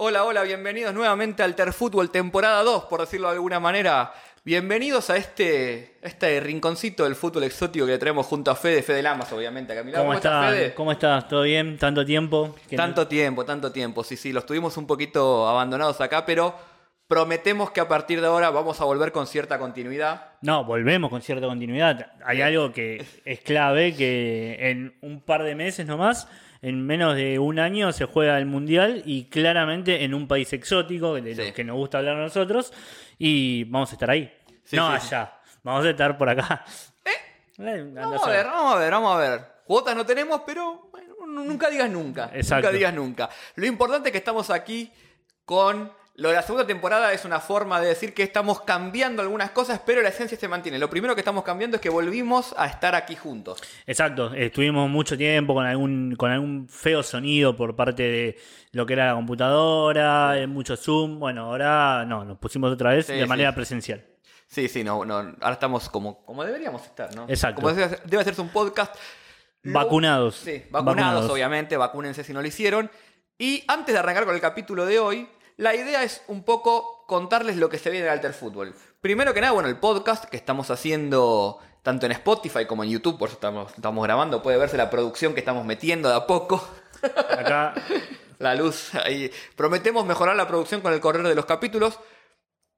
Hola, hola, bienvenidos nuevamente al Terfútbol temporada 2, por decirlo de alguna manera. Bienvenidos a este, este rinconcito del fútbol exótico que traemos junto a Fede, Fede Lamas, obviamente. Acá a mi lado. ¿Cómo, estás, estás? Fede? ¿Cómo estás? ¿Todo bien? ¿Tanto tiempo? No- Tanto tiempo, tanto tiempo. Sí, sí, los tuvimos un poquito abandonados acá, pero prometemos que a partir de ahora vamos a volver con cierta continuidad. No, volvemos con cierta continuidad. Hay algo que es clave, que en un par de meses nomás, en menos de un año, se juega el Mundial y claramente en un país exótico, de Sí. los que nos gusta hablar a nosotros, y vamos a estar ahí. Sí, no sí, allá, vamos a estar por acá. Eh, Vamos a ver, vamos a ver, vamos a ver. Cuotas no tenemos, pero bueno, nunca digas nunca. Exacto. Nunca digas nunca. Lo importante es que estamos aquí con. Lo de la segunda temporada es una forma de decir que estamos cambiando algunas cosas, pero la esencia se mantiene. Lo primero que estamos cambiando es que volvimos a estar aquí juntos. Exacto, estuvimos mucho tiempo con algún, con algún feo sonido por parte de lo que era la computadora, eh, mucho Zoom. Bueno, ahora no, nos pusimos otra vez Sí, de sí. manera presencial. Sí, sí, no, no. Ahora estamos como, como deberíamos estar, ¿no? Exacto. Como debe, debe hacerse un podcast. Lo- Vacunados. Sí, vacunados, Vacunados. obviamente, vacúnense si no lo hicieron. Y antes de arrancar con el capítulo de hoy, la idea es un poco contarles lo que se viene en Alter Fútbol. Primero que nada, bueno, el podcast que estamos haciendo tanto en Spotify como en YouTube, por eso estamos, estamos grabando, puede verse la producción que estamos metiendo de a poco. Acá, La luz ahí. Prometemos mejorar la producción con el correr de los capítulos.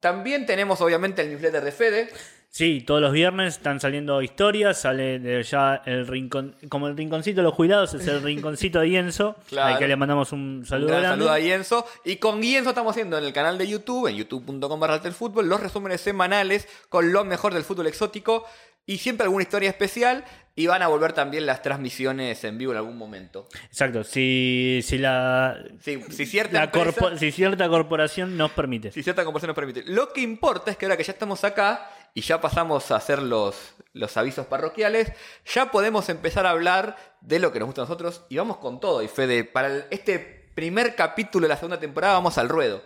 También tenemos obviamente el newsletter de Fede. Sí, todos los viernes están saliendo historias, sale de ya el rincón, como el rinconcito de los jubilados, es el rinconcito de Ienzo, Claro. al que le mandamos un Un saludo gran grande. saludo a Guienzo. Y con Guienzo estamos haciendo en el canal de YouTube, en youtube.com barra fútbol, los resúmenes semanales con lo mejor del fútbol exótico y siempre alguna historia especial. Y van a volver también las transmisiones en vivo en algún momento. Exacto, si, si la, si cierta la empresa- corpo- si cierta corporación nos permite. si cierta conversión nos permite. Lo que importa es que ahora que ya estamos acá y ya pasamos a hacer los, los avisos parroquiales, ya podemos empezar a hablar de lo que nos gusta a nosotros y vamos con todo. Y Fede, para el- este primer capítulo de la segunda temporada vamos al ruedo.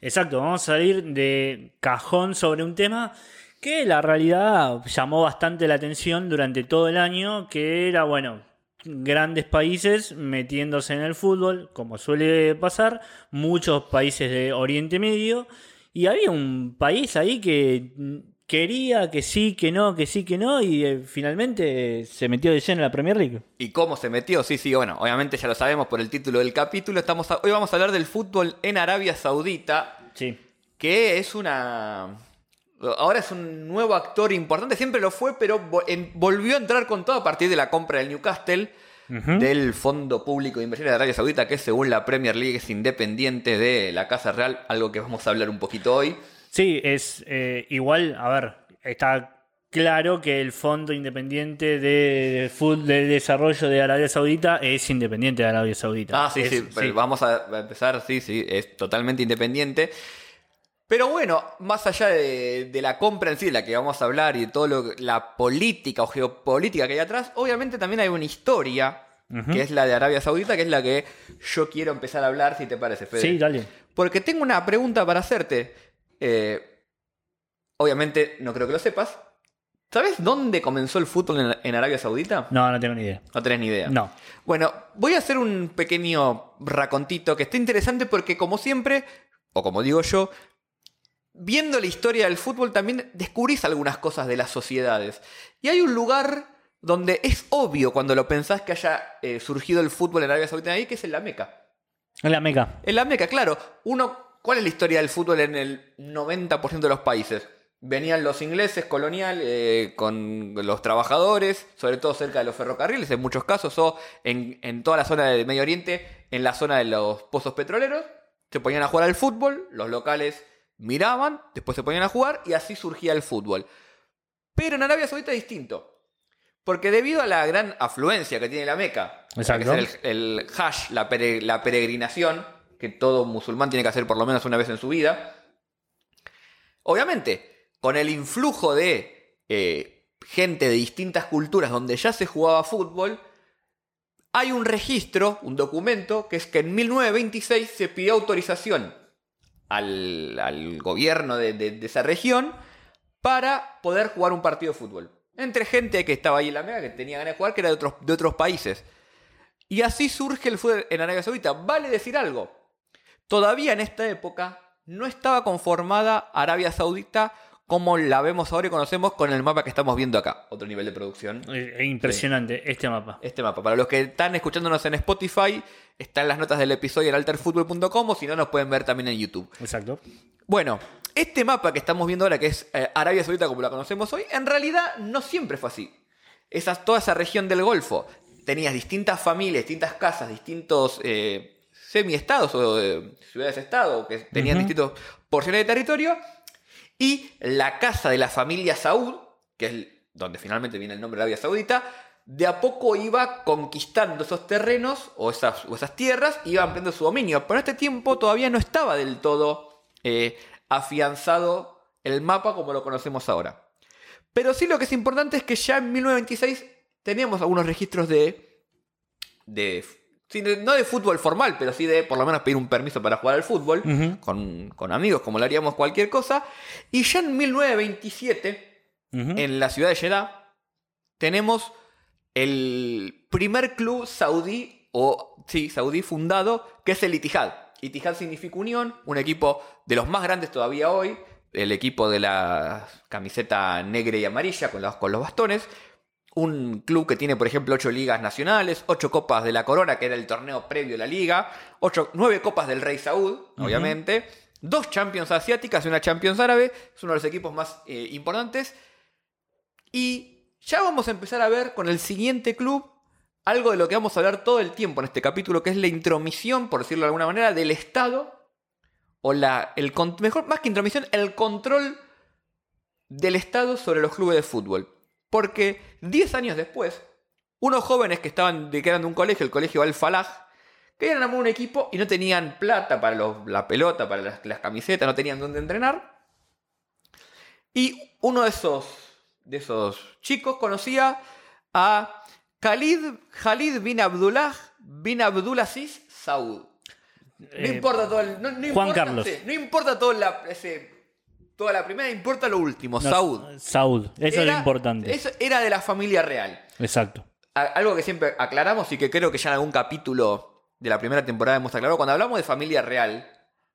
Exacto, vamos a salir de cajón sobre un tema que la realidad llamó bastante la atención durante todo el año, que era, bueno, grandes países metiéndose en el fútbol, como suele pasar, muchos países de Oriente Medio, y había un país ahí que quería que sí, que no, que sí, que no, y eh, finalmente se metió de lleno en la Premier League. ¿Y cómo se metió? Sí, sí, bueno, obviamente ya lo sabemos por el título del capítulo. Estamos a- hoy vamos a hablar del fútbol en Arabia Saudita, Sí. que es una... Ahora es un nuevo actor importante, siempre lo fue, pero volvió a entrar con todo a partir de la compra del Newcastle, del Fondo Público de Inversiones de Arabia Saudita, que según la Premier League es independiente de la Casa Real, algo que vamos a hablar un poquito hoy. Sí, es eh, igual, a ver, está claro que el Fondo Independiente de, de Desarrollo de Arabia Saudita es independiente de Arabia Saudita. Ah, sí, Es- sí, vamos a empezar, sí, sí, es totalmente independiente. Pero bueno, más allá de, de la compra en sí, de la que vamos a hablar y de todo lo, la política o geopolítica que hay atrás, obviamente también hay una historia, que es la de Arabia Saudita, que es la que yo quiero empezar a hablar, si te parece, Fede. Sí, dale. Porque tengo una pregunta para hacerte. Eh, obviamente, no creo que lo sepas. ¿Sabes dónde comenzó el fútbol en, en Arabia Saudita? No, no tengo ni idea. No tenés ni idea. No. Bueno, voy a hacer un pequeño racontito que está interesante porque, como siempre, o como digo yo, viendo la historia del fútbol también descubrís algunas cosas de las sociedades. Y hay un lugar donde es obvio cuando lo pensás que haya eh, surgido el fútbol en Arabia Saudita ahí, que es en la Meca. En la Meca. En la Meca, claro. Uno, ¿cuál es la historia del fútbol en el 90% de los países? Venían los ingleses colonial eh, con los trabajadores, sobre todo cerca de los ferrocarriles en muchos casos, o en, en toda la zona del Medio Oriente, en la zona de los pozos petroleros. Se ponían a jugar al fútbol, los locales miraban, después se ponían a jugar y así surgía el fútbol. Pero en Arabia Saudita es distinto. Porque debido a la gran afluencia que tiene la Meca, que es el, el la, pere- la peregrinación, que todo musulmán tiene que hacer por lo menos una vez en su vida, obviamente, con el influjo de eh, gente de distintas culturas donde ya se jugaba fútbol, hay un registro, un documento, que es que en 1926 se pidió autorización al, al gobierno de, de- esa región para poder jugar un partido de fútbol. Entre gente que estaba ahí en la Mega, que tenía ganas de jugar, que era de otros, de otros países. Y así surge el fútbol en Arabia Saudita. Vale decir algo. Todavía en esta época no estaba conformada Arabia Saudita como la vemos ahora y conocemos con el mapa que estamos viendo acá. Otro nivel de producción. Impresionante este mapa. Este mapa. Para los que están escuchándonos en Spotify, está en las notas del episodio en alterfootball.com o si no, nos pueden ver también en YouTube. Exacto. Bueno, este mapa que estamos viendo ahora, que es eh, Arabia Saudita como la conocemos hoy, en realidad no siempre fue así. Esa, toda esa región del Golfo, tenías distintas familias, distintas casas, distintos eh, semi-estados o ciudades-estado que tenían distintas porciones de territorio y la casa de la familia Saud, que es donde finalmente viene el nombre de Arabia Saudita, de a poco iba conquistando esos terrenos o esas, esas tierras, iba ampliando su dominio. Pero en este tiempo todavía no estaba del todo eh, afianzado el mapa como lo conocemos ahora. Pero sí lo que es importante es que ya en 1926 teníamos algunos registros de, de no de fútbol formal, pero sí de por lo menos pedir un permiso para jugar al fútbol con, amigos, como lo haríamos cualquier cosa. Y ya en 1927, en la ciudad de Jeddah, tenemos el primer club saudí, o sí, saudí fundado, que es el Itihad. Itihad significa unión, un equipo de los más grandes todavía hoy, el equipo de la camiseta negra y amarilla con los, con los bastones, un club que tiene, por ejemplo, ocho ligas nacionales, ocho copas de la corona, que era el torneo previo a la liga, ocho, nueve copas del Rey Saúd, obviamente, dos Champions asiáticas y una Champions árabe, es uno de los equipos más eh, importantes. Y ya vamos a empezar a ver con el siguiente club algo de lo que vamos a hablar todo el tiempo en este capítulo, que es la intromisión, por decirlo de alguna manera, del Estado, o la, el, mejor, más que intromisión, el control del Estado sobre los clubes de fútbol. Porque 10 años después, unos jóvenes que estaban de, que eran de un colegio, el colegio Al-Falah, querían armar un equipo y no tenían plata para la pelota, para las, camisetas, no tenían dónde entrenar. Y uno de esos, de esos chicos conocía a Khalid, Khalid bin Abdullah bin Abdulaziz Saud. No eh, importa todo el, Juan Carlos. no importa todo la, ese toda la primera, importa lo último, Saud. Saud, eso es lo importante. Eso era de la familia real. Exacto. algo que siempre aclaramos y que creo que ya en algún capítulo de la primera temporada hemos aclarado, cuando hablamos de familia real,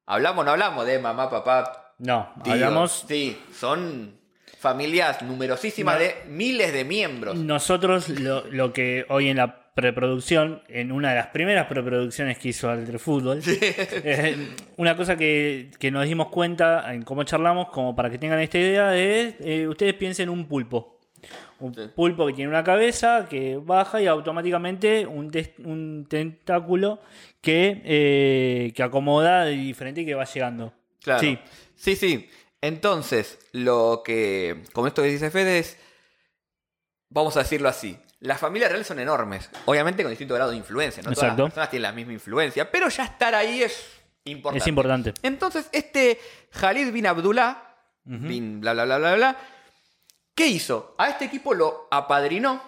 hablamos, no hablamos de mamá, papá. No, hablamos. Sí, son familias numerosísimas de miles de miembros. Nosotros lo, lo que hoy en la preproducción, en una de las primeras preproducciones que hizo Alter Fútbol. Eh, una cosa que, nos dimos cuenta en cómo charlamos, como para que tengan esta idea, es eh, ustedes piensen en un pulpo. Un pulpo que tiene una cabeza que baja y automáticamente un, un tentáculo que, eh, que acomoda de diferente y que va llegando. Claro. Sí, sí. sí. Entonces, lo que, como esto que dice Fede, es, vamos a decirlo así, las familias reales son enormes, obviamente con distinto grado de influencia, no todas las personas tienen la misma influencia, pero ya estar ahí es importante. Es importante. Entonces, este Khalid bin Abdullah, bin bla bla bla bla bla, ¿qué hizo? A este equipo lo apadrinó,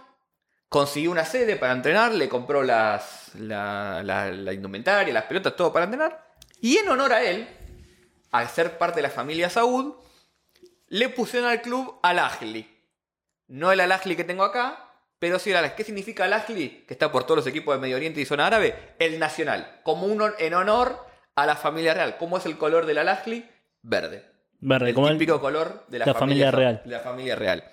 consiguió una sede para entrenar, le compró las, la, la indumentaria, las pelotas, todo para entrenar, y en honor a él, al ser parte de la familia Saud, le pusieron al club Al-Ahli. No el Al-Ahli que tengo acá, pero sí, ¿qué significa el Ahli? Que está por todos los equipos de Medio Oriente y zona árabe. El nacional, como uno en honor a la familia real. ¿Cómo es el color del Al Verde. Verde, el como típico color de la, familia, real. la familia real.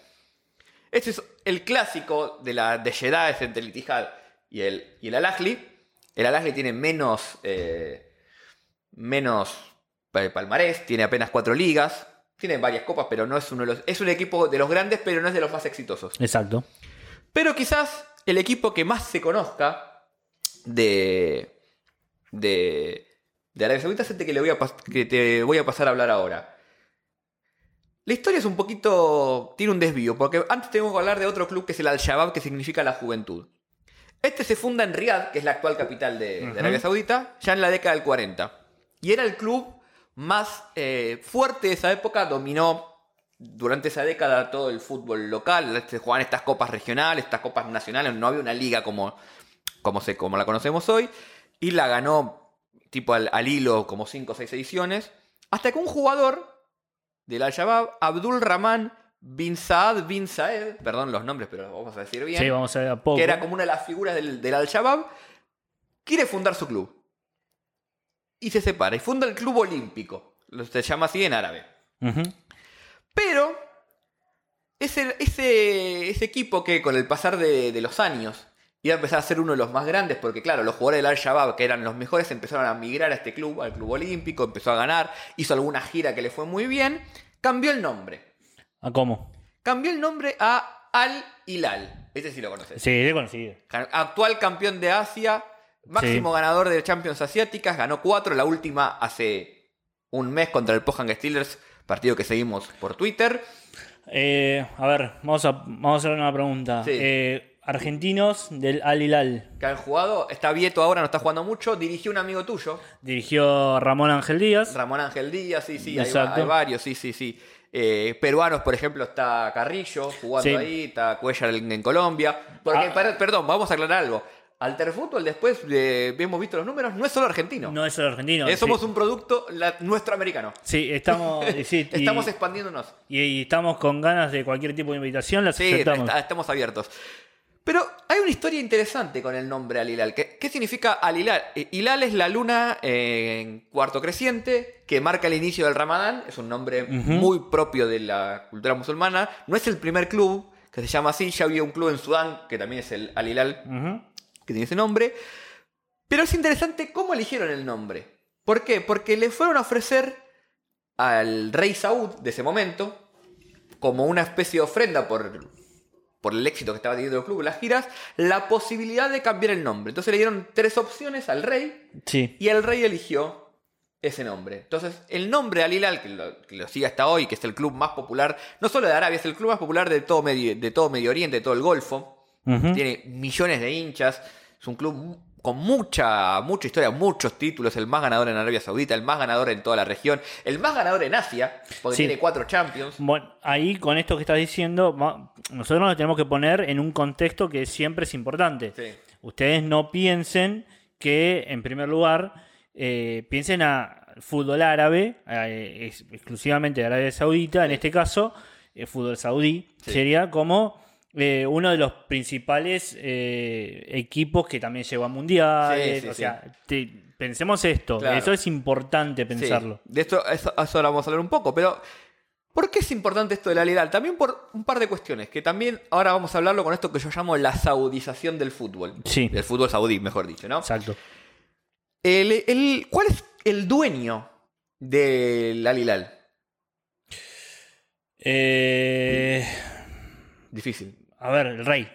Este es el clásico de la de Jeddah, es entre el Itihad y el, y el Al-Ahli. El Al-Ahli tiene menos, eh, menos palmarés, tiene apenas cuatro ligas, tiene varias copas, pero no es uno de los. Es un equipo de los grandes, pero no es de los más exitosos. Exacto. Pero quizás el equipo que más se conozca de, de, de Arabia Saudita es este que, le voy a que te voy a pasar a hablar ahora. La historia es un poquito. tiene un desvío, porque antes tengo que hablar de otro club que es el Al-Shabaab, que significa la juventud. Este se funda en Riyadh, que es la actual capital de, Arabia Saudita, ya en la década del 40. Y era el club más eh, fuerte de esa época, dominó durante esa década todo el fútbol local, se jugaban estas copas regionales, estas copas nacionales, no había una liga como, como, se, como la conocemos hoy, y la ganó tipo al, hilo como 5 o 6 ediciones, hasta que un jugador del Al-Shabaab, Abdul Rahman bin Saad bin Saed, perdón los nombres, pero vamos a decir bien, vamos a poco. que era como una de las figuras del, del Al-Shabaab, quiere fundar su club. y se separa y funda el Club Olímpico. Se llama así en árabe. Pero ese, ese, ese equipo que con el pasar de, de los años iba a empezar a ser uno de los más grandes, porque claro, los jugadores del Al-Shabaab, que eran los mejores, empezaron a migrar a este club, al Club Olímpico, empezó a ganar, hizo alguna gira que le fue muy bien, cambió el nombre. ¿A cómo? Cambió el nombre a Al-Hilal. Este sí lo conoces. Sí, he conocido. Actual campeón de Asia, máximo ganador de Champions Asiáticas, ganó cuatro, la última hace un mes contra el Pohang Steelers, partido que seguimos por Twitter. Eh, a ver, vamos a, vamos a hacer una pregunta. Sí. Eh, argentinos del Al Hilal. que han jugado. Está Vieto ahora, no está jugando mucho. Dirigió un amigo tuyo, Dirigió Ramón Ángel Díaz. Ramón Ángel Díaz, sí, sí, hay, varios, sí, sí, sí. Eh, peruanos, por ejemplo, está Carrillo jugando Sí. ahí, está Cuellar en, en Colombia. Porque, Ah. per- perdón, vamos a aclarar algo. Alterfútbol, después de hemos visto los números, no es solo argentino. No es el argentino. Eh, somos sí. un producto la- nuestro americano. Sí, estamos, y- Estamos expandiéndonos. y, y estamos con ganas de cualquier tipo de invitación, las Sí, aceptamos. estamos abiertos. Pero hay una historia interesante con el nombre Al-Hilal. ¿Qué, qué significa Al-Hilal? Eh, Hilal es la luna eh, en cuarto creciente que marca el inicio del Ramadán. Es un nombre muy propio de la cultura musulmana. No es el primer club que se llama así. Ya había un club en Sudán que también es el Al-Hilal Ujú. Que tiene ese nombre. Pero es interesante cómo eligieron el nombre. ¿Por qué? Porque le fueron a ofrecer al rey Saud de ese momento, como una especie de ofrenda por, por el éxito que estaba teniendo el club, las giras, la posibilidad de cambiar el nombre. Entonces le dieron tres opciones al rey Sí. y el rey eligió ese nombre. Entonces, el nombre Al Hilal, que lo, que lo sigue hasta hoy, que es el club más popular, no solo de Arabia, es el club más popular de todo Medio, de todo Medio Oriente, de todo el Golfo, tiene millones de hinchas. Es un club con mucha, mucha historia, muchos títulos. El más ganador en Arabia Saudita, el más ganador en toda la región, el más ganador en Asia, porque Sí. tiene cuatro Champions. Bueno, ahí con esto que estás diciendo, nosotros nos tenemos que poner en un contexto que siempre es importante. Sí. Ustedes no piensen que, en primer lugar, eh, piensen a fútbol árabe, eh, exclusivamente de Arabia Saudita, en este caso, eh, fútbol saudí, Sí. sería como eh, uno de los principales eh, equipos que también llegó a mundiales. Sí, sí, o sí. sea, te- pensemos esto, Claro. eso es importante pensarlo. de esto eso, eso ahora vamos a hablar un poco, pero ¿por qué es importante esto del Al Hilal? También por un par de cuestiones, que también ahora vamos a hablarlo con esto que yo llamo la saudización del fútbol. Sí. Del fútbol saudí, mejor dicho, ¿no? Exacto. El- el- ¿Cuál es el dueño del Al Hilal? Eh, Difícil. A ver, el rey.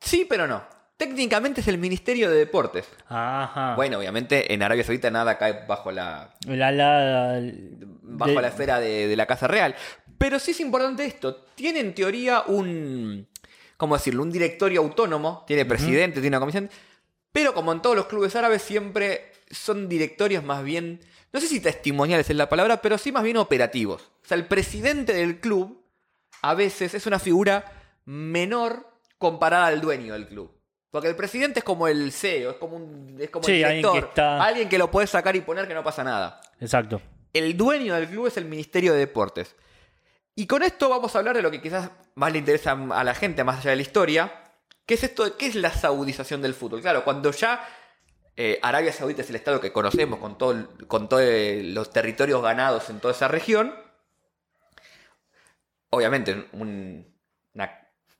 Sí, pero no. Técnicamente es el Ministerio de Deportes. Ajá. Bueno, obviamente en Arabia Saudita nada cae bajo la, ala. bajo de- la esfera de, de la Casa Real. Pero sí es importante esto. Tiene en teoría un. ¿Cómo decirlo? Un directorio autónomo. Tiene presidente, tiene una comisión. Pero como en todos los clubes árabes, siempre son directorios más bien. No sé si testimoniales es la palabra, pero sí más bien operativos. O sea, el presidente del club a veces es una figura menor comparada al dueño del club. Porque el presidente es como el CEO, es como, un, es como Sí, el alguien director. que está- alguien que lo puedes sacar y poner que no pasa nada. Exacto. El dueño del club es el Ministerio de Deportes. Y con esto vamos a hablar de lo que quizás más le interesa a la gente, más allá de la historia, que es esto de qué es la saudización del fútbol. Claro, cuando ya eh, Arabia Saudita es el estado que conocemos con todos con todo, eh, los territorios ganados en toda esa región, obviamente un,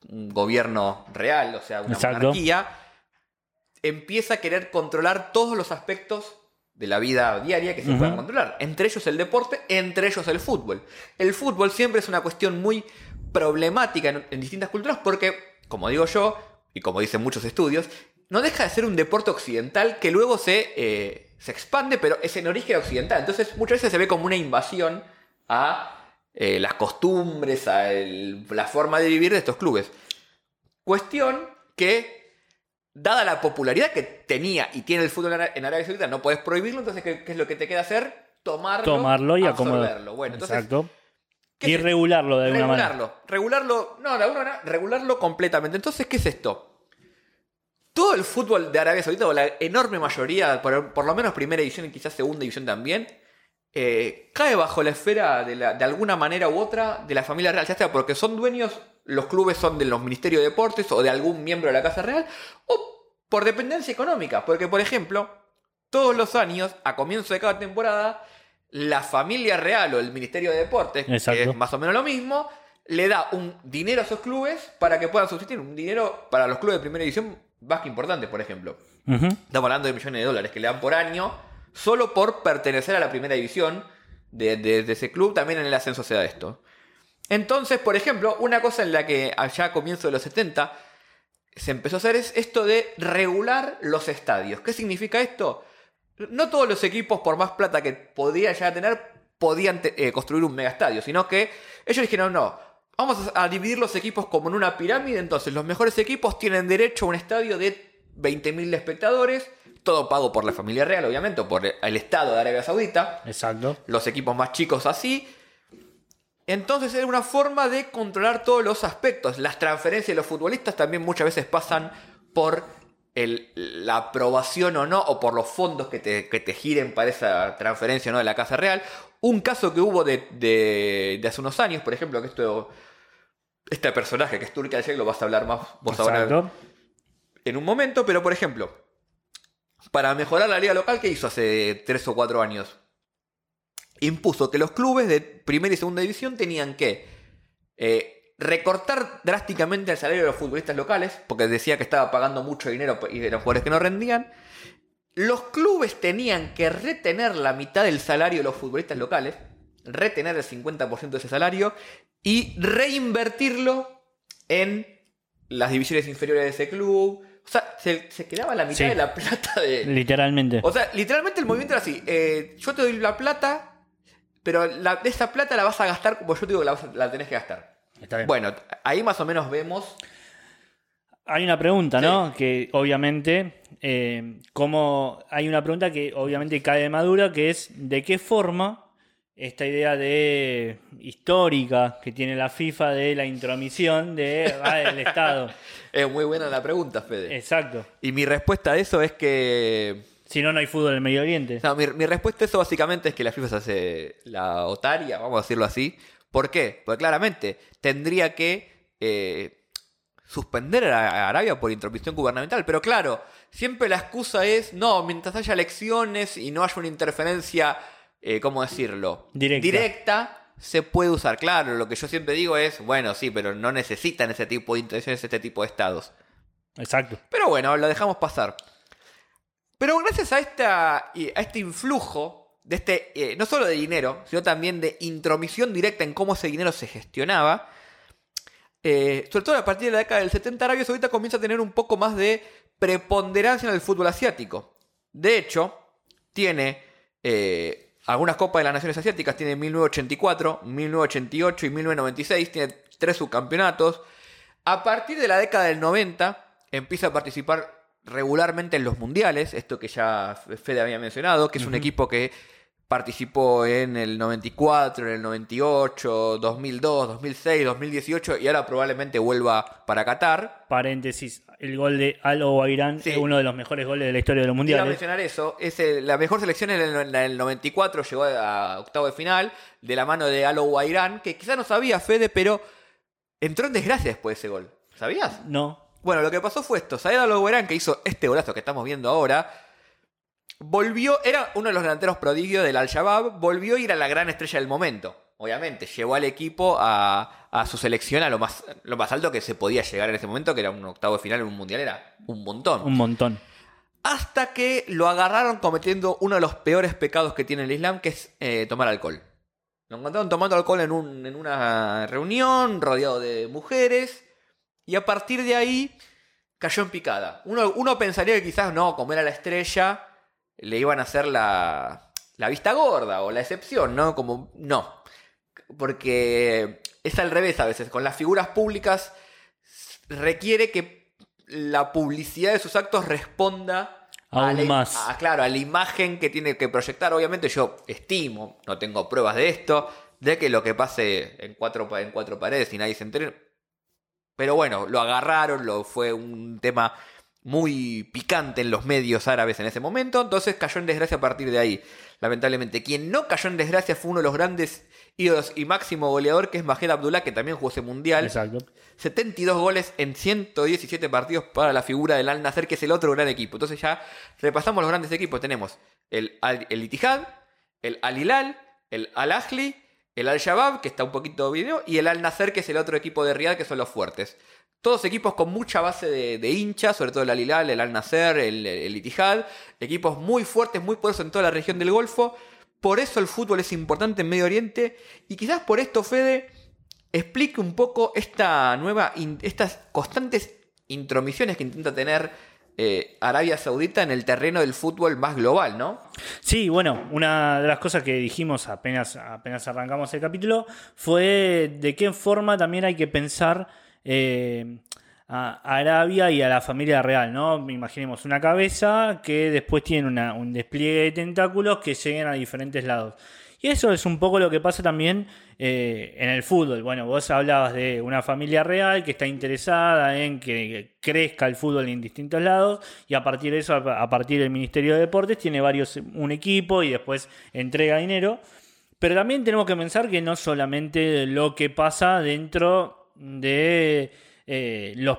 un gobierno real, o sea, una Exacto. monarquía, empieza a querer controlar todos los aspectos de la vida diaria que se Ujú. puedan controlar. Entre ellos el deporte, entre ellos el fútbol. El fútbol siempre es una cuestión muy problemática en, en distintas culturas porque, como digo yo, y como dicen muchos estudios, no deja de ser un deporte occidental que luego se, eh, se expande, pero es en origen occidental. Entonces muchas veces se ve como una invasión a eh, las costumbres, a el- la forma de vivir de estos clubes. Cuestión que, dada la popularidad que tenía y tiene el fútbol en Ara- en Arabia Saudita, no puedes prohibirlo, entonces ¿qué, qué es lo que te queda hacer? Tomarlo, Tomarlo y acomodar. absorberlo. Bueno, entonces, Exacto. ¿qué Y regularlo de alguna manera. regularlo, regularlo, no, de alguna manera, regularlo completamente. Entonces, ¿qué es esto? Todo el fútbol de Arabia Saudita, o la enorme mayoría, por, por lo menos primera división y quizás segunda división también, eh, cae bajo la esfera de, la- de alguna manera u otra de la familia real, ya sea porque son dueños, los clubes son de los ministerios de deportes o de algún miembro de la Casa Real, o por dependencia económica, porque por ejemplo, todos los años, a comienzo de cada temporada, la familia real o el Ministerio de Deportes, que es más o menos lo mismo, le da un dinero a esos clubes para que puedan subsistir. Un dinero para los clubes de primera división más que importante, por ejemplo. Estamos hablando de millones de dólares que le dan por año solo por pertenecer a la primera división de, ese club. También en el ascenso se da esto. Entonces, por ejemplo, una cosa en la que allá a comienzo de los 70 se empezó a hacer es esto de regular los estadios. ¿Qué significa esto? No todos los equipos, por más plata que podían ya tener, podían eh, construir un megaestadio, sino que ellos dijeron, no, vamos a dividir los equipos como en una pirámide, entonces los mejores equipos tienen derecho a un estadio de 20.000 espectadores, todo pago por la familia real, obviamente, o por el Estado de Arabia Saudita Exacto. los equipos más chicos así. Entonces era una forma de controlar todos los aspectos. Las transferencias de los futbolistas también muchas veces pasan por el- la aprobación o no, o por los fondos que te, que te giren para esa transferencia o no de la Casa Real. Un caso que hubo de, de- de hace unos años, por ejemplo, que esto, este personaje que es Turki al lo vas a hablar más vos ahora Exacto. En un momento, pero por ejemplo, para mejorar la liga local, ¿qué hizo hace 3 o 4 años? Impuso que los clubes de primera y segunda división tenían que eh, recortar drásticamente el salario de los futbolistas locales, porque decía que estaba pagando mucho dinero y eran jugadores que no rendían. Los clubes tenían que retener la mitad del salario de los futbolistas locales, retener el 50% de ese salario y reinvertirlo en las divisiones inferiores de ese club. O sea, se, se quedaba la mitad Sí. de la plata de... Literalmente. O sea, literalmente el movimiento era así. eh, yo te doy la plata, pero la- de esa plata la vas a gastar como yo te digo que la, la tenés que gastar. Está bien. Bueno, ahí más o menos vemos... Hay una pregunta, ¿no? Que obviamente, eh, como hay una pregunta que obviamente cae de madura, que es de qué forma esta idea de histórica que tiene la FIFA de la intromisión de, ah, del Estado. Es muy buena la pregunta, Fede. Exacto. Y mi respuesta a eso es que... Si no, no hay fútbol en el Medio Oriente. No, mi, mi respuesta a eso básicamente es que la FIFA se hace la otaria, vamos a decirlo así. ¿Por qué? Porque claramente tendría que eh, suspender a Arabia por intromisión gubernamental. Pero claro, siempre la excusa es, no, mientras haya elecciones y no haya una interferencia, eh, ¿cómo decirlo? Directa. Directa, se puede usar. Claro, lo que yo siempre digo es, bueno, sí, pero no necesitan ese tipo de intervenciones, este tipo de estados. Exacto. Pero bueno, lo dejamos pasar. Pero gracias a, esta, a este influjo, de este, eh, no solo de dinero, sino también de intromisión directa en cómo ese dinero se gestionaba, eh, sobre todo a partir de la década del 70, Arabia Saudita comienza a tener un poco más de preponderancia en el fútbol asiático. De hecho, tiene eh, algunas copas de las naciones asiáticas, tiene 1984, 1988 y 1996, tiene tres subcampeonatos. A partir de la década del 90 empieza a participar regularmente en los mundiales, esto que ya Fede había mencionado, que es un equipo que participó en el 94, en el 98, 2002, 2006, 2018 y ahora probablemente vuelva para Qatar. Paréntesis, el gol de Al Owairán Sí. es uno de los mejores goles de la historia de los mundiales. mencionar eso. Es el- la mejor selección en el, en el 94 llegó a octavo de final de la mano de Alo Guairán, que quizás no sabía Fede, pero entró en desgracia después de ese gol. ¿Sabías? No. Bueno, lo que pasó fue esto. Saed Alo Guairán, que hizo este golazo que estamos viendo ahora, volvió, era uno de los delanteros prodigios del Al-Shabaab, volvió a ir a la gran estrella del momento. Obviamente, llevó al equipo a, a su selección a lo más, lo más alto que se podía llegar en ese momento, que era un octavo de final en un mundial, era un montón. Un montón. Hasta que lo agarraron cometiendo uno de los peores pecados que tiene el Islam, que es eh, tomar alcohol. Lo encontraron tomando alcohol en, un- en una reunión, rodeado de mujeres, y a partir de ahí cayó en picada. Uno, uno pensaría que quizás no, como era la estrella, le iban a hacer la, la vista gorda o la excepción, ¿no? Como, no. Porque es al revés a veces. Con las figuras públicas requiere que la publicidad de sus actos responda a Aún la, más. a- claro, a la imagen que tiene que proyectar. Obviamente yo estimo, no tengo pruebas de esto, de que lo que pase en cuatro, en cuatro paredes y nadie se entere. Pero bueno, lo agarraron, lo, fue un tema muy picante en los medios árabes en ese momento, entonces cayó en desgracia a partir de ahí, lamentablemente. Quien no cayó en desgracia fue uno de los grandes ídolos y máximo goleador, que es Majed Abdullah, que también jugó ese mundial. Exacto. 72 goles en 117 partidos para la figura del Al Nasser, que es el otro gran equipo. Entonces ya repasamos los grandes equipos. Tenemos el, Al- el Itihad, el Al Hilal, el Al Ahly, el Al Shabab, que está un poquito video, y el Al Nasser, que es el otro equipo de Riyadh, que son los fuertes. Todos equipos con mucha base de, hinchas, sobre todo el Al Hilal, el Al Nasser, el, el Itihad. Equipos muy fuertes, muy poderosos en toda la región del Golfo. Por eso el fútbol es importante en Medio Oriente. Y quizás por esto, Fede, explique un poco esta nueva, estas constantes intromisiones que intenta tener eh, Arabia Saudita en el terreno del fútbol más global, ¿no? Sí, bueno, una de las cosas que dijimos apenas, apenas arrancamos el capítulo fue de qué forma también hay que pensar eh, a Arabia y a la familia real, ¿no? Imaginemos una cabeza que después tiene un despliegue de tentáculos que lleguen a diferentes lados. Y eso es un poco lo que pasa también eh, en el fútbol. Bueno, vos hablabas de una familia real que está interesada en que crezca el fútbol en distintos lados y a partir de eso, a a partir del Ministerio de Deportes, tiene varios, un equipo y después entrega dinero. Pero también tenemos que pensar que no solamente lo que pasa dentro de eh, los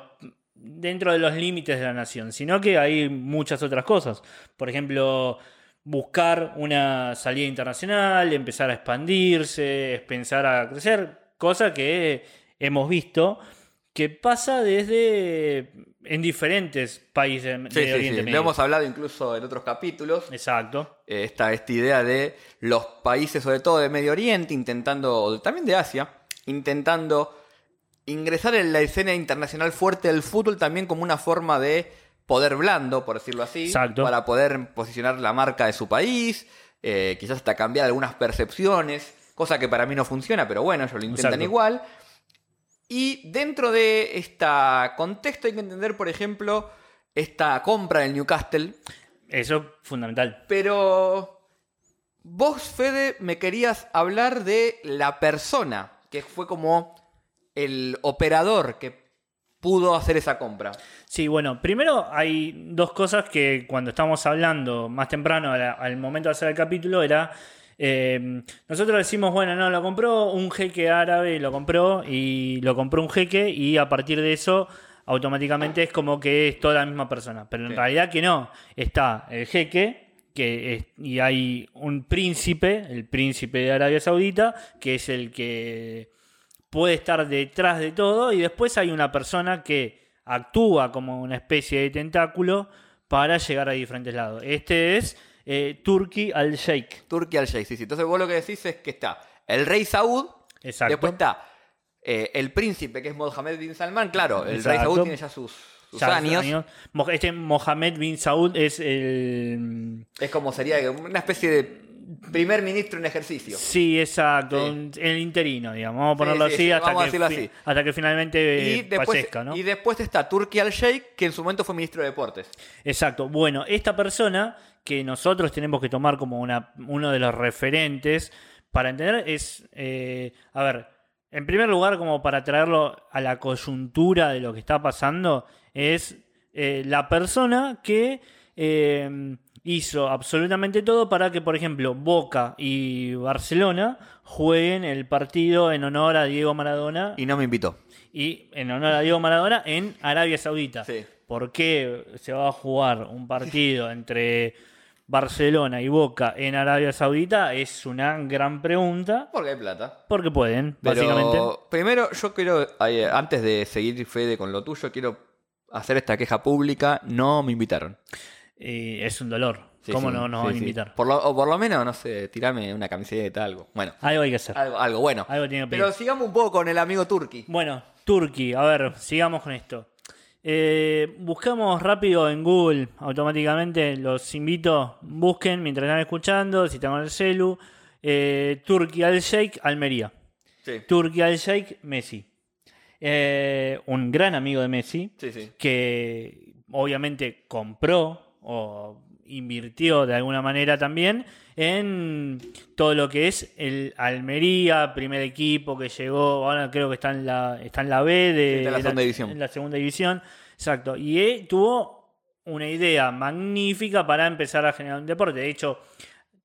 dentro de los límites de la nación, sino que hay muchas otras cosas. Por ejemplo, buscar una salida internacional, empezar a expandirse, pensar a crecer, cosa que hemos visto que pasa desde en diferentes países de Sí, sí, Oriente sí. Medio. Lo hemos hablado incluso en otros capítulos. Exacto. eh, esta, esta idea de los países, sobre todo de Medio Oriente, intentando, también de Asia, intentando ingresar en la escena internacional fuerte del fútbol también como una forma de poder blando, por decirlo así, Exacto. para poder posicionar la marca de su país, eh, quizás hasta cambiar algunas percepciones, cosa que para mí no funciona, pero bueno, ellos lo intentan Exacto. igual. Y dentro de este contexto hay que entender, por ejemplo, esta compra del Newcastle, Eso es fundamental. pero vos, Fede, me querías hablar de la persona que fue como el operador que pudo hacer esa compra. Sí, bueno, primero hay dos cosas que cuando estábamos hablando más temprano, al, al momento de hacer el capítulo, era. eh, nosotros decimos, bueno, no, lo compró un jeque árabe, lo compró y lo compró un jeque, y a partir de eso, automáticamente es como que es toda la misma persona. Pero en Sí. realidad que no. Está el jeque. Que es- y hay un príncipe, el príncipe de Arabia Saudita, que es el que puede estar detrás de todo y después hay una persona que actúa como una especie de tentáculo para llegar a diferentes lados. Este es eh, Turki al-Sheikh. Turquía al Sheikh. sí, sí. Entonces vos lo que decís es que está el rey Saud, Exacto. después está eh, el príncipe que es Mohammed bin Salman. Claro, el rey. Saud tiene ya sus, sus Ya, años. Este Mohammed bin Saud es el... Es como sería una especie de primer ministro en ejercicio. Sí, exacto. Sí. El interino, digamos. Vamos a ponerlo sí, así, sí, hasta, vamos que así. hasta que finalmente Y eh, después, ¿no? y después está Turquía al Sheikh, que en su momento fue ministro de Deportes. Exacto. Bueno, esta persona que nosotros tenemos que tomar como una, uno de los referentes para entender es, eh, a ver, en primer lugar, como para traerlo a la coyuntura de lo que está pasando, es eh, la persona que eh, hizo absolutamente todo para que, por ejemplo, Boca y Barcelona jueguen el partido en honor a Diego Maradona Y no me invitó. y en honor a Diego Maradona en Arabia Saudita. Sí. ¿Por qué se va a jugar un partido entre Barcelona y Boca en Arabia Saudita? Es una gran pregunta. Porque hay plata. Porque pueden, Pero básicamente. primero yo quiero, antes de seguir Fede con lo tuyo, quiero hacer esta queja pública. No me invitaron. Es un dolor. Sí, ¿Cómo sí, no nos sí, van a invitar? Por lo, o por lo menos, no sé, tirarme una camiseta, algo. Bueno, Algo hay que hacer. algo, algo bueno. Algo tiene que pedir. Pero sigamos un poco con el amigo Turki. Bueno, Turkey, a ver, sigamos con esto. Eh, buscamos rápido en Google automáticamente, los invito, busquen mientras están escuchando, si están con el celu, eh, Turkey al Sheikh, Almería. Sí, Turkey al Sheikh, Messi. Eh, un gran amigo de Messi, que obviamente compró o invirtió de alguna manera también en todo lo que es el Almería, primer equipo que llegó, ahora creo que está en la, está en la B de, Sí, está en la segunda división. en la segunda división, exacto. Y eh, tuvo una idea magnífica para empezar a generar un deporte. De hecho,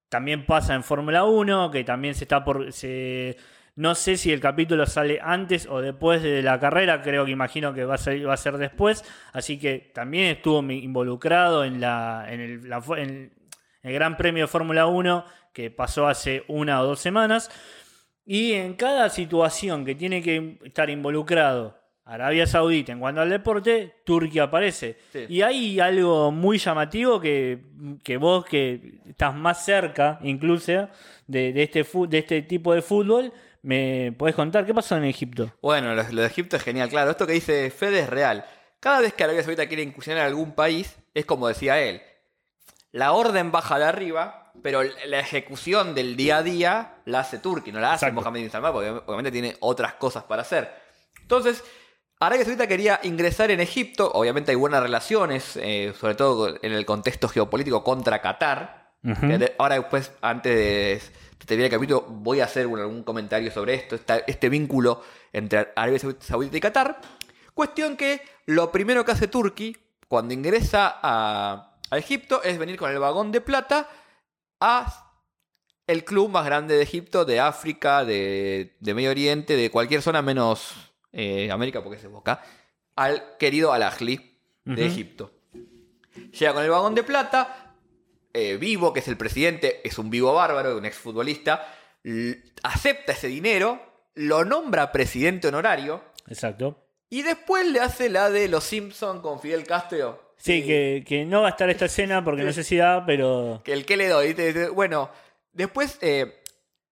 también pasa en Fórmula 1, que también se está por... Se, no sé si el capítulo sale antes o después de la carrera, creo que imagino que va a ser, va a ser después, así que también estuvo involucrado en, la, en, el, en el Gran Premio de Fórmula 1 que pasó hace una o dos semanas. Y en cada situación que tiene que estar involucrado Arabia Saudita en cuanto al deporte, Turquía aparece. Y hay algo muy llamativo que, vos que estás más cerca, incluso, de, este, de este tipo de fútbol, me podés contar qué pasó en Egipto. Bueno, lo, de Egipto es genial, claro. Esto que dice Fede es real. Cada vez que Arabia Saudita quiere incursionar en algún país, es como decía él. La orden baja de arriba, pero la ejecución del día a día la hace Turquía, no la hace Mohamed Bin Salman, porque obviamente tiene otras cosas para hacer. Entonces, Arabia Saudita quería ingresar en Egipto, obviamente hay buenas relaciones, eh, sobre todo en el contexto geopolítico contra Qatar. ahora después, antes de, terminar el capítulo, voy a hacer algún comentario sobre esto, este vínculo entre Arabia Saudita y Qatar. Cuestión que lo primero que hace Turquía cuando ingresa a, Egipto es venir con el vagón de plata a el club más grande de Egipto, de África, de, de Medio Oriente, de cualquier zona menos eh, América porque se Boca, al querido Al-Ahli de Egipto. Llega con el vagón de plata, eh, Vivo, que es el presidente, es un vivo bárbaro, un exfutbolista, acepta ese dinero, lo nombra presidente honorario. Exacto. Y después le hace la de Los Simpson con Fidel Castro. Sí, que, no va a estar esta escena porque no sé si da, pero... Que el que le doy. Bueno, después eh,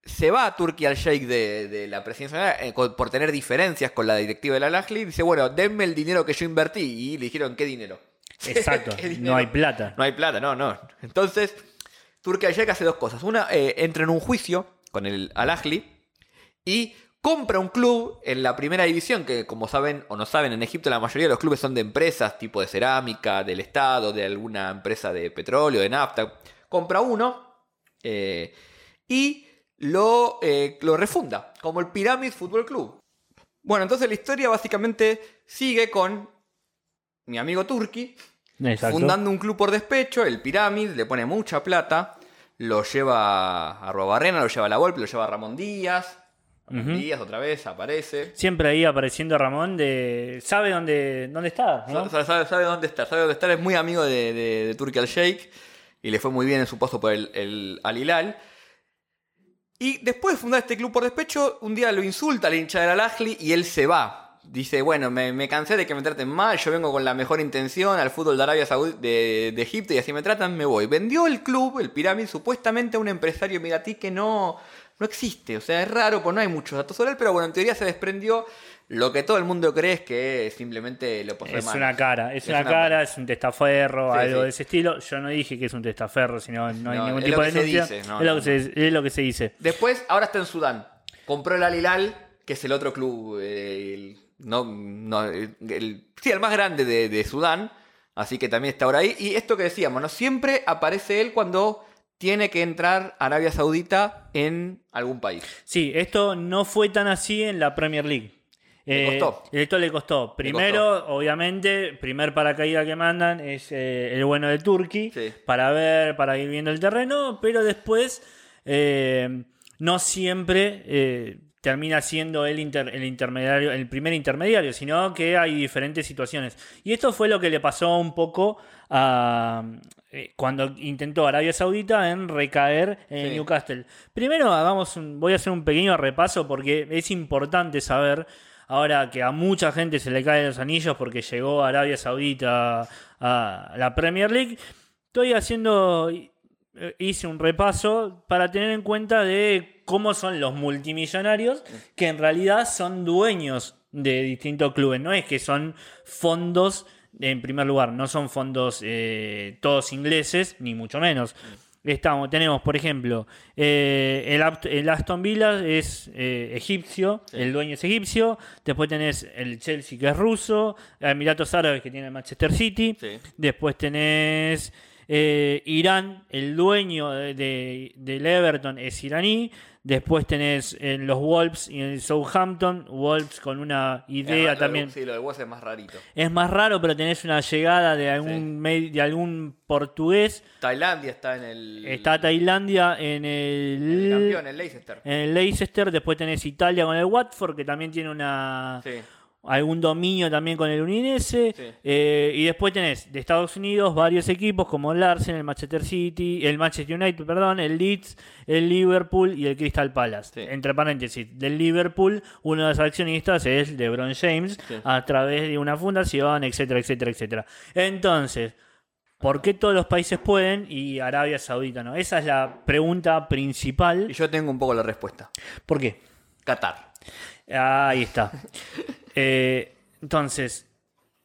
se va a Turquía al Sheikh de, la presidencia eh, por tener diferencias con la directiva de la Lajli y dice, bueno, denme el dinero que yo invertí. Y le dijeron, ¿qué dinero? Exacto, no hay plata. No hay plata, no, no. Entonces, Turquía Sheikh hace dos cosas. Una, eh, entra en un juicio con el al y compra un club en la primera división, que como saben o no saben, en Egipto la mayoría de los clubes son de empresas tipo de cerámica, del Estado, de alguna empresa de petróleo, de nafta. Compra uno eh, y lo, eh, lo refunda, como el Pyramid Football Club. Bueno, entonces la historia básicamente sigue con mi amigo Turki fundando un club por despecho, el Pyramid, le pone mucha plata, lo lleva a Robarrena, lo lleva a La Volpe, lo lleva a Ramón Díaz. Díaz otra vez aparece. Siempre ahí apareciendo Ramón de. ¿Sabe dónde, dónde está? Sabe, dónde está, sabe dónde está. Es muy amigo de, de, Turki al Sheikh y le fue muy bien en su paso por el, el Al Hilal. Y después de fundar este club por despecho, un día lo insulta al hincha del Al-Ahli y él se va. Dice, bueno, me, cansé de que me traten mal, yo vengo con la mejor intención al fútbol de Arabia Saudí de, Egipto y así me tratan, me voy. Vendió el club, el Pirámide, supuestamente a un empresario emiratí que no, no existe. O sea, es raro, pues no hay muchos datos sobre él, pero bueno, en teoría se desprendió lo que todo el mundo cree es que simplemente lo posee Es una cara, es, una, cara, es un testaferro, algo de ese estilo. Yo no dije que es un testaferro, sino no, hay ningún tipo de denuncia. es, lo que se, es, lo que se, dice. Después, ahora está en Sudán. Compró el Alilal, que es el otro club, el, no, no, el, sí, el más grande de, de, Sudán. Así que también está ahora ahí. Y esto que decíamos, ¿no? Siempre aparece él cuando tiene que entrar Arabia Saudita en algún país. Sí, esto no fue tan así en la Premier League. Le costó. Eh, esto le costó. Primero, obviamente, primer paracaídas que mandan es eh, el bueno de Turkey para ver, para ir viendo el terreno, pero después eh, no siempre termina siendo el, el intermediario, el primer intermediario, sino que hay diferentes situaciones. Y esto fue lo que le pasó un poco a cuando intentó Arabia Saudita en recaer en Newcastle. Primero hagamos voy a hacer un pequeño repaso porque es importante saber Ahora que a mucha gente se le caen los anillos porque llegó Arabia Saudita a la Premier League, estoy haciendo, hice un repaso para tener en cuenta de cómo son los multimillonarios que en realidad son dueños de distintos clubes. No es que son fondos, en primer lugar, no son fondos eh, todos ingleses, ni mucho menos. Estamos, tenemos, por ejemplo, eh, el, Aston Villa es eh, egipcio, el dueño es egipcio. Después tenés el Chelsea que es ruso, Emiratos Árabes que tiene el Manchester City. Después tenés Eh, Irán, el dueño de, de- del Everton es iraní. Después tenés en los Wolves y en Southampton, Wolves con una idea Eh, lo- también. Sí, lo de Wolves es más rarito. Es más raro, pero tenés una llegada de algún, me- de algún portugués. Tailandia está en el. Está Tailandia en el el, campeón, el Leicester. en el Leicester. Después tenés Italia con el Watford, que también tiene una Sí. Algún dominio también con el Udinese. Sí. Eh, y después tenés de Estados Unidos varios equipos como el Arsenal, el Manchester City, el Manchester United, perdón, el Leeds, el Liverpool y el Crystal Palace. Sí. Entre paréntesis, del Liverpool, uno de los accionistas es LeBron James Sí. a través de una fundación, etcétera, etcétera, etcétera. Entonces, ¿por qué todos los países pueden y Arabia Saudita no? Esa es la pregunta Y principal. yo tengo un poco la respuesta. ¿Por qué? Qatar. Ahí está. Eh, entonces,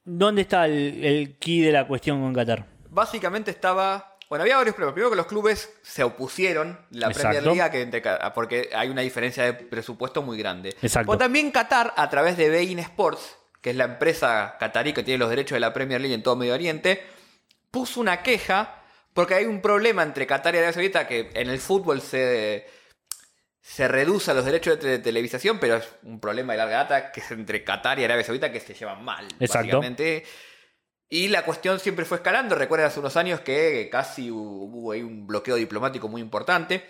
¿dónde está el, el key de la cuestión con Qatar? Básicamente estaba. Bueno, había varios problemas. Primero que los clubes se opusieron, la Premier. League, que entre Ca- porque hay una diferencia de presupuesto muy grande. Exacto. Pero también Qatar, a través de Bein Sports, que es la empresa catarí que tiene los derechos de la Premier League en todo Medio Oriente, puso una queja porque hay un problema entre Qatar y Arabia Saudita que en el fútbol se, se reduce a los derechos de, te- televisación, pero es un problema de larga data que es entre Qatar y Arabia Saudita que se llevan mal, Exacto. básicamente. Y la cuestión siempre fue escalando. Recuerden hace unos años que casi hubo hubo ahí un bloqueo diplomático muy importante.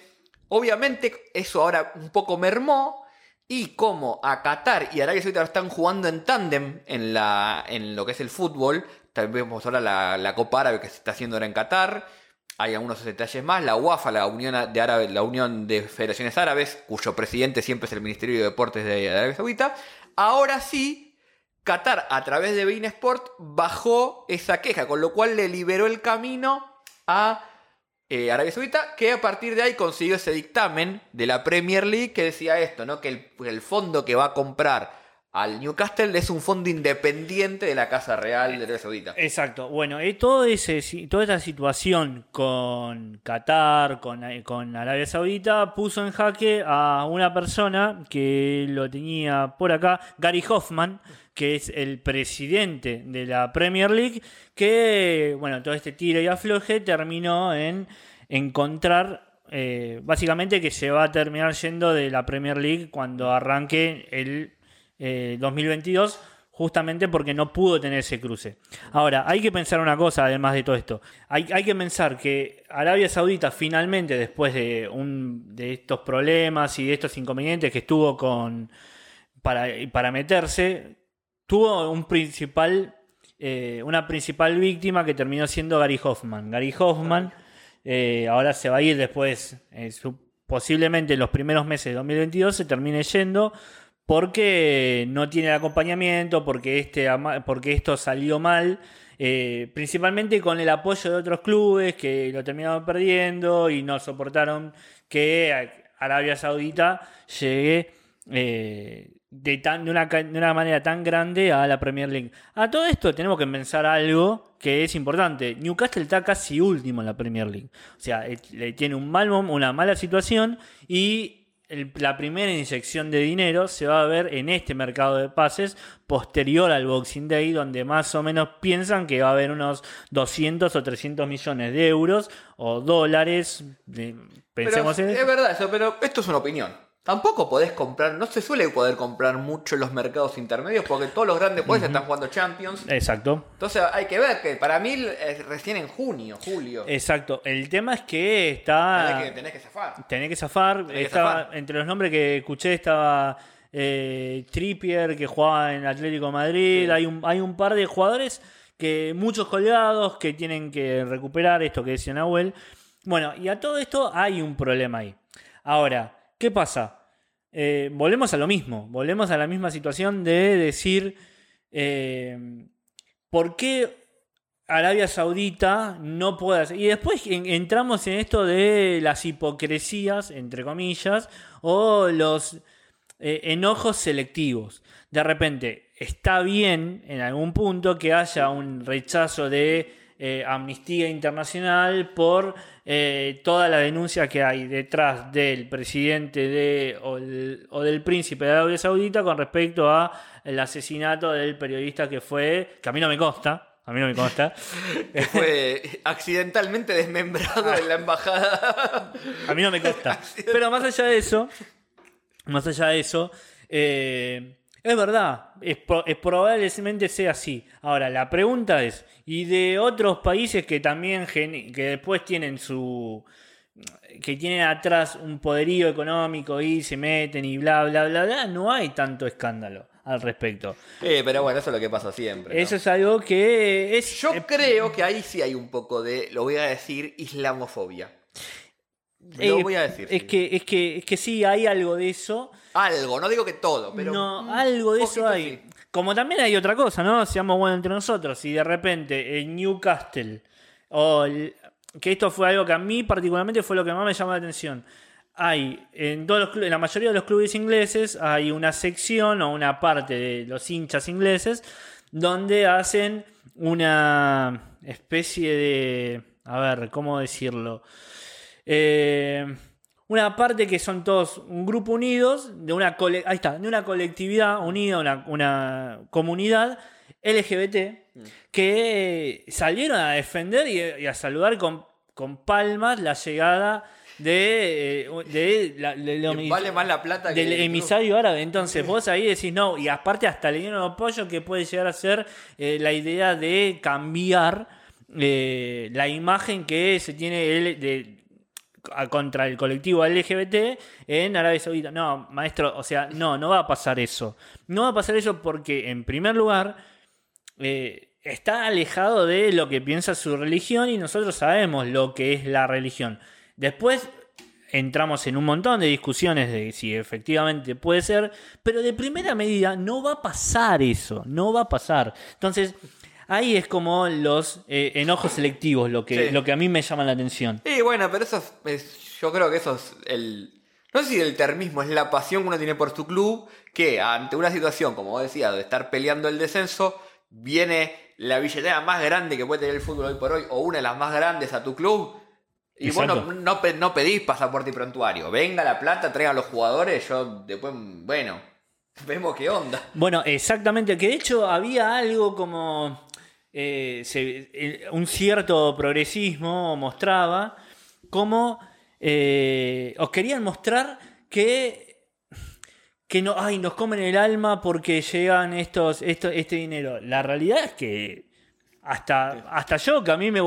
Obviamente eso ahora un poco mermó. Y como a Qatar y Arabia Saudita están jugando en tándem en, la, en lo que es el fútbol, también vemos ahora la, la Copa Árabe que se está haciendo ahora en Qatar. Hay algunos detalles más. La UAFA, la Unión de, la Unión de Federaciones Árabes, cuyo presidente siempre es el Ministerio de Deportes de Arabia Saudita. Ahora sí, Qatar, a través de Bein Sport, bajó esa queja, con lo cual le liberó el camino a eh, Arabia Saudita, que a partir de ahí consiguió ese dictamen de la Premier League que decía esto, ¿no? Que el fondo que va a comprar al Newcastle es un fondo independiente de la Casa Real de Arabia Saudita. Exacto. Bueno, eh, todo ese, toda esa situación con Qatar, con, eh, con Arabia Saudita, puso en jaque a una persona que lo tenía por acá, Gary Hoffman, que es el presidente de la Premier League, que, bueno, todo este tiro y afloje terminó en encontrar, eh, básicamente, que se va a terminar yendo de la Premier League cuando arranque el eh, 2022 justamente porque no pudo tener ese cruce. Ahora, hay que pensar una cosa, además de todo esto. Hay, que pensar que Arabia Saudita finalmente, después de, un, de estos problemas y de estos inconvenientes que estuvo con para, para meterse, tuvo un principal, eh, una principal víctima que terminó siendo Gary Hoffman. Gary Hoffman eh, ahora se va a ir después, eh, posiblemente en los primeros meses de 2022 se termine yendo porque no tiene el acompañamiento, porque, este, porque esto salió mal, eh, principalmente con el apoyo de otros clubes que lo terminaron perdiendo y no soportaron que Arabia Saudita llegue eh, de, una, manera tan grande a la Premier League. A todo esto tenemos que pensar algo que es importante. Newcastle está casi último en la Premier League. O sea, eh, le tiene un mal, una mala situación y el- la primera inyección de dinero se va a ver en este mercado de pases posterior al Boxing Day, donde más o menos piensan que va a haber unos 200 o 300 millones de euros o dólares. Pero pensemos en es verdad eso, pero esto es una opinión. Tampoco podés comprar, no se suele poder comprar mucho en los mercados intermedios porque todos los grandes países están jugando Champions. Exacto. Entonces hay que ver que para mí es recién en junio, julio. Exacto. El tema es que está. Tenés que, tenés que zafar. Tenés que zafar. Tenés que Estaba- zafar. Entre los nombres que escuché estaba eh, Trippier, que jugaba en Atlético de Madrid. Sí. Hay, un, hay un par de jugadores que muchos colgados que tienen que recuperar esto que decía Nahuel. Bueno, y a todo esto hay un problema ahí. Ahora, ¿qué pasa? Eh, volvemos a lo mismo. Volvemos a la misma situación de decir. eh, ¿Por qué Arabia Saudita no puede hacer. Y después en- entramos en esto de las hipocresías, entre comillas, o los eh, enojos selectivos. De repente, está bien en algún punto que haya un rechazo de eh, Amnistía Internacional por eh, toda la denuncia que hay detrás del presidente de, o, el- o del príncipe de Arabia Saudita con respecto a el asesinato del periodista que fue, que a mí no me consta, a mí no me consta. que fue accidentalmente desmembrado en la embajada. A mí no me consta. Pero más allá de eso, más allá de eso, eh, es verdad, es, es probablemente sea así. Ahora, la pregunta es, ¿y de otros países que también, que después tienen su... que tienen atrás un poderío económico y se meten y bla, bla, bla, bla, no hay tanto escándalo al respecto. Eh, pero bueno, eso es lo que pasa siempre. ¿no? Eso es algo que es... Yo eh, creo que ahí sí hay un poco de, lo voy a decir, islamofobia. Lo eh, voy a decir. Es sí. que, es, que, es que sí, hay algo de eso. Algo, no digo que todo, pero. no, algo de eso hay. sí. Como también hay otra cosa, ¿no? Seamos buenos entre nosotros. Y de repente en Newcastle, o el- que esto fue algo que a mí particularmente fue lo que más me llamó la atención. Hay, en, todos los clubes, en la mayoría de los clubes ingleses, hay una sección o una parte de los hinchas ingleses donde hacen una especie de. A ver, ¿cómo decirlo? Eh, una parte que son todos un grupo unidos, de una, cole- ahí está, de una colectividad unida, una, una comunidad LGBT, que salieron a defender y, y a saludar con, con palmas la llegada de, eh, de la- de- de- Que vale más la plata que del emisario árabe. Entonces vos ahí decís no, y aparte hasta le dieron apoyo que puede llegar a ser eh, la idea de cambiar eh, la imagen que se tiene de, contra el colectivo LGBT en Arabia Saudita. No, maestro, o sea, no, no va a pasar eso. No va a pasar eso porque, en primer lugar, eh, está alejado de lo que piensa su religión y nosotros sabemos lo que es la religión. Después entramos en un montón de discusiones de si efectivamente puede ser, pero de primera medida no va a pasar eso, no va a pasar. Entonces, ahí es como los eh, enojos selectivos, lo que, Sí. lo que a mí me llama la atención. Y bueno, pero eso es, es- Yo creo que eso es el. No sé si el termismo es la pasión que uno tiene por su club, que ante una situación, como vos decías, de estar peleando el descenso, viene la billetera más grande que puede tener el fútbol hoy por hoy, o una de las más grandes a tu club. Y Exacto. bueno, no, no pedís pasaporte y prontuario. Venga la plata, traigan los jugadores, yo después, bueno, vemos qué onda. Bueno, exactamente, que de hecho había algo como eh, se- eh, un cierto progresismo mostraba, como eh, os querían mostrar que, que no, ay, nos comen el alma porque llegan estos, esto, este dinero. La realidad es que hasta, hasta yo, que a mí me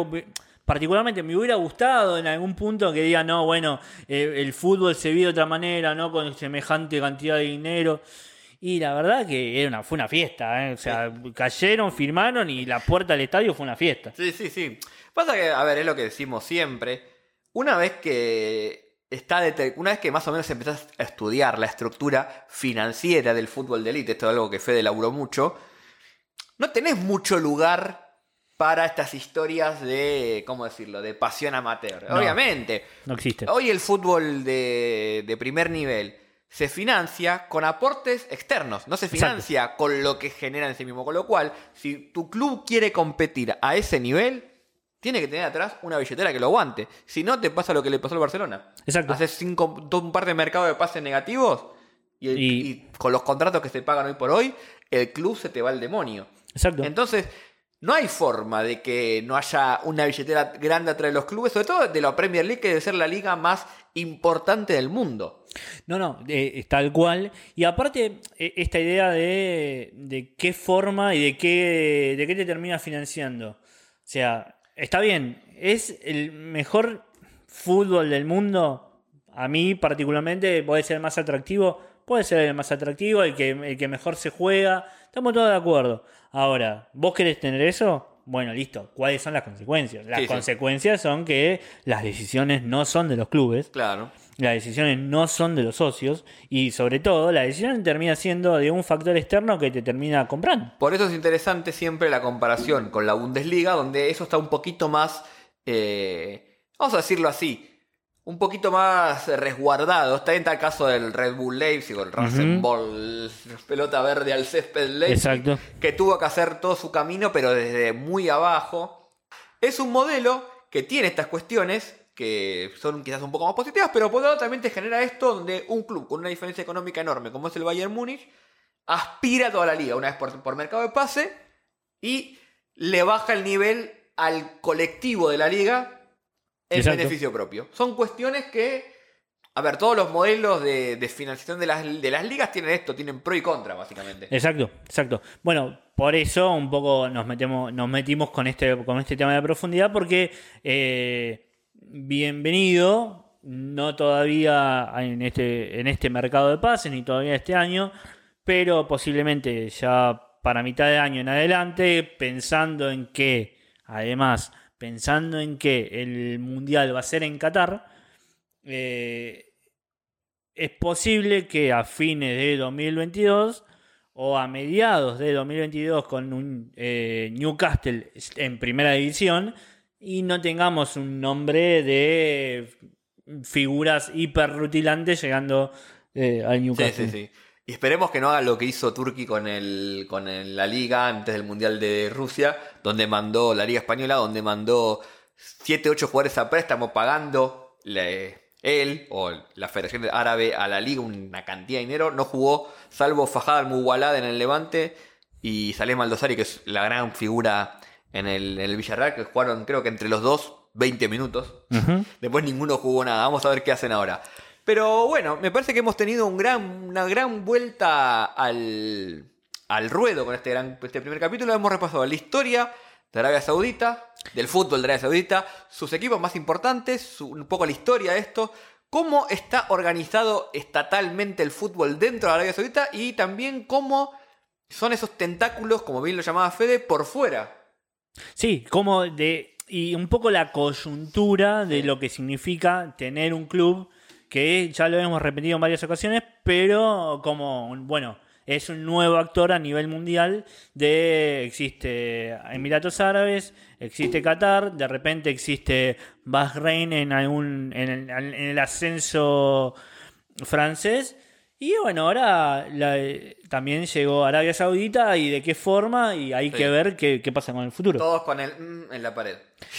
particularmente me hubiera gustado en algún punto que diga, no, bueno, eh, el fútbol se vive de otra manera, no con semejante cantidad de dinero. Y la verdad que era una, fue una fiesta, ¿eh? o sea, cayeron, firmaron y la puerta del estadio fue una fiesta. Sí, sí, sí. Pasa que, a ver, es lo que decimos siempre. Una vez que está una vez que más o menos empezás a estudiar la estructura financiera del fútbol de élite, esto es algo que Fede laburó mucho, no tenés mucho lugar para estas historias de, ¿cómo decirlo?, de pasión amateur. No. Obviamente, No existe. hoy el fútbol de, de primer nivel se financia con aportes externos, no se Exacto. financia con lo que genera en sí mismo. Con lo cual, si tu club quiere competir a ese nivel, tiene que tener atrás una billetera que lo aguante. Si no, te pasa lo que le pasó al Barcelona. Exacto. Haces cinco, un par de mercados de pases negativos y, el- Y- y con los contratos que se pagan hoy por hoy, el club se te va al demonio. Exacto. Entonces, no hay forma de que no haya una billetera grande atrás de los clubes, sobre todo de la Premier League, que debe ser la liga más importante del mundo. No, no, eh, es tal cual. Y aparte, eh, esta idea de, de qué forma y de qué, de qué te termina financiando. O sea, está bien, es el mejor fútbol del mundo. A mí, particularmente, puede ser el más atractivo. Puede ser el más atractivo, el que, el que mejor se juega. Estamos todos de acuerdo. Ahora, ¿vos querés tener eso? Bueno, listo. ¿Cuáles son las consecuencias? Las Sí, sí. consecuencias son que las decisiones no son de los clubes. Claro. Las decisiones no son de los socios y sobre todo la decisión termina siendo de un factor externo que te termina comprando. Por eso es interesante siempre la comparación con la Bundesliga, donde eso está un poquito más, eh, vamos a decirlo así, un poquito más resguardado. Está en tal caso del Red Bull Leipzig o el Rasenball, pelota verde al césped Leipzig, Exacto. que tuvo que hacer todo su camino, pero desde muy abajo. Es un modelo que tiene estas cuestiones que son quizás un poco más positivas, pero por otro lado también te genera esto donde un club con una diferencia económica enorme, como es el Bayern Múnich, aspira a toda la liga, una vez por, por mercado de pase, y le baja el nivel al colectivo de la liga en Exacto. beneficio propio. Son cuestiones que, a ver, todos los modelos de, de financiación de las, de las ligas tienen esto, tienen pro y contra, básicamente. Exacto, exacto. Bueno, por eso un poco nos metemos, nos metimos con este, con este tema de profundidad, porque eh, bienvenido, no todavía en este, en este mercado de pases, ni todavía este año, pero posiblemente ya para mitad de año en adelante, pensando en que, además, pensando en que el Mundial va a ser en Qatar, eh, es posible que a fines de 2022 o a mediados de 2022 con un eh, Newcastle en primera división y no tengamos un nombre de figuras hiperrutilantes llegando eh, al Sí, Newcastle. sí, sí. Y esperemos que no haga lo que hizo Turki con, el, con el- la liga antes del Mundial de Rusia, donde mandó la liga española, donde mandó 7, 8 jugadores a préstamo pagando le- él o la Federación Árabe a la liga una cantidad de dinero. No jugó salvo Fajad al-Muwalad en el Levante y Salem Aldosari, que es la gran figura en el, en el Villarreal, que jugaron creo que entre los dos 20 minutos. Después ninguno jugó nada. Vamos a ver qué hacen ahora. Pero bueno, me parece que hemos tenido un gran, una gran vuelta al, al ruedo con este, gran, este primer capítulo. Hemos repasado la historia de Arabia Saudita, del fútbol de Arabia Saudita, sus equipos más importantes, su- un poco la historia de esto, cómo está organizado estatalmente el fútbol dentro de Arabia Saudita y también cómo son esos tentáculos, como bien lo llamaba Fede, por fuera. Sí, como de. Y un poco la coyuntura de lo que significa tener un club que ya lo hemos repetido en varias ocasiones, pero como, bueno, es un nuevo actor a nivel mundial de. Existe Emiratos Árabes, existe Qatar, de repente existe Bahrein en, algún, en, el, en el ascenso francés. Y bueno, ahora la- también llegó Arabia Saudita y de qué forma, y hay Sí. que ver qué, qué pasa con el futuro. Todos con el mm en la pared.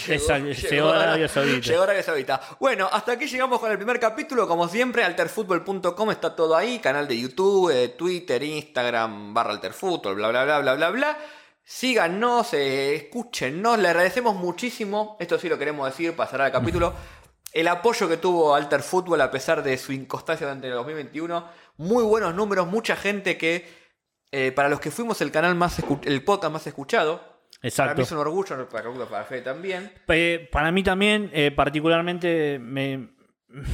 Exacto, llegó Arabia Saudita. Llegó Arabia Saudita. Bueno, hasta aquí llegamos con el primer capítulo. Como siempre, alterfutbol.com está todo ahí. Canal de YouTube, eh, Twitter, Instagram, barra alterfutbol, bla, bla, bla, bla, bla, bla. Síganos, eh, escúchenos. Le agradecemos muchísimo. Esto sí lo queremos decir, pasará al capítulo. El apoyo que tuvo Alter Fútbol a pesar de su inconstancia durante el 2021. Muy buenos números, mucha gente que, eh, para los que fuimos el canal más el podcast más escuchado, para mí Exacto. es un orgullo, para, para Fede también. Eh, para mí también, eh, particularmente, me,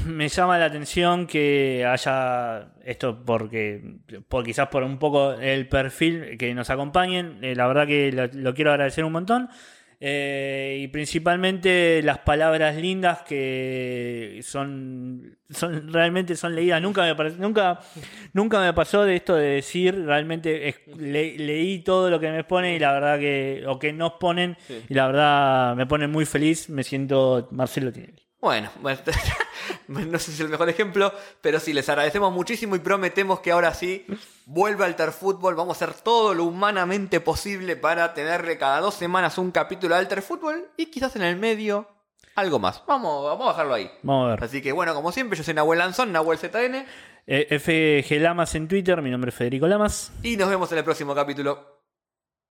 me llama la atención que haya esto porque, por quizás por un poco el perfil que nos acompañen. eh, la verdad que lo, lo quiero agradecer un montón. Eh, y principalmente las palabras lindas que son, son realmente son leídas. Nunca me, nunca, nunca me pasó de esto de decir realmente es- le- leí todo lo que me ponen y la verdad que o que nos ponen Sí. y la verdad me pone muy feliz. Me siento Marcelo Tinelli. Bueno, bueno, no sé si es el mejor ejemplo, pero sí, les agradecemos muchísimo y prometemos que ahora sí vuelve Alter Fútbol. Vamos a hacer todo lo humanamente posible para tenerle cada dos semanas un capítulo de Alter Fútbol y quizás en el medio algo más. Vamos, vamos a dejarlo ahí. Vamos a ver. Así que bueno, como siempre, yo soy Nahuel Lanzón, Nahuel ZN, Eh, FG Lamas en Twitter, mi nombre es Federico Lamas. y nos vemos en el próximo capítulo.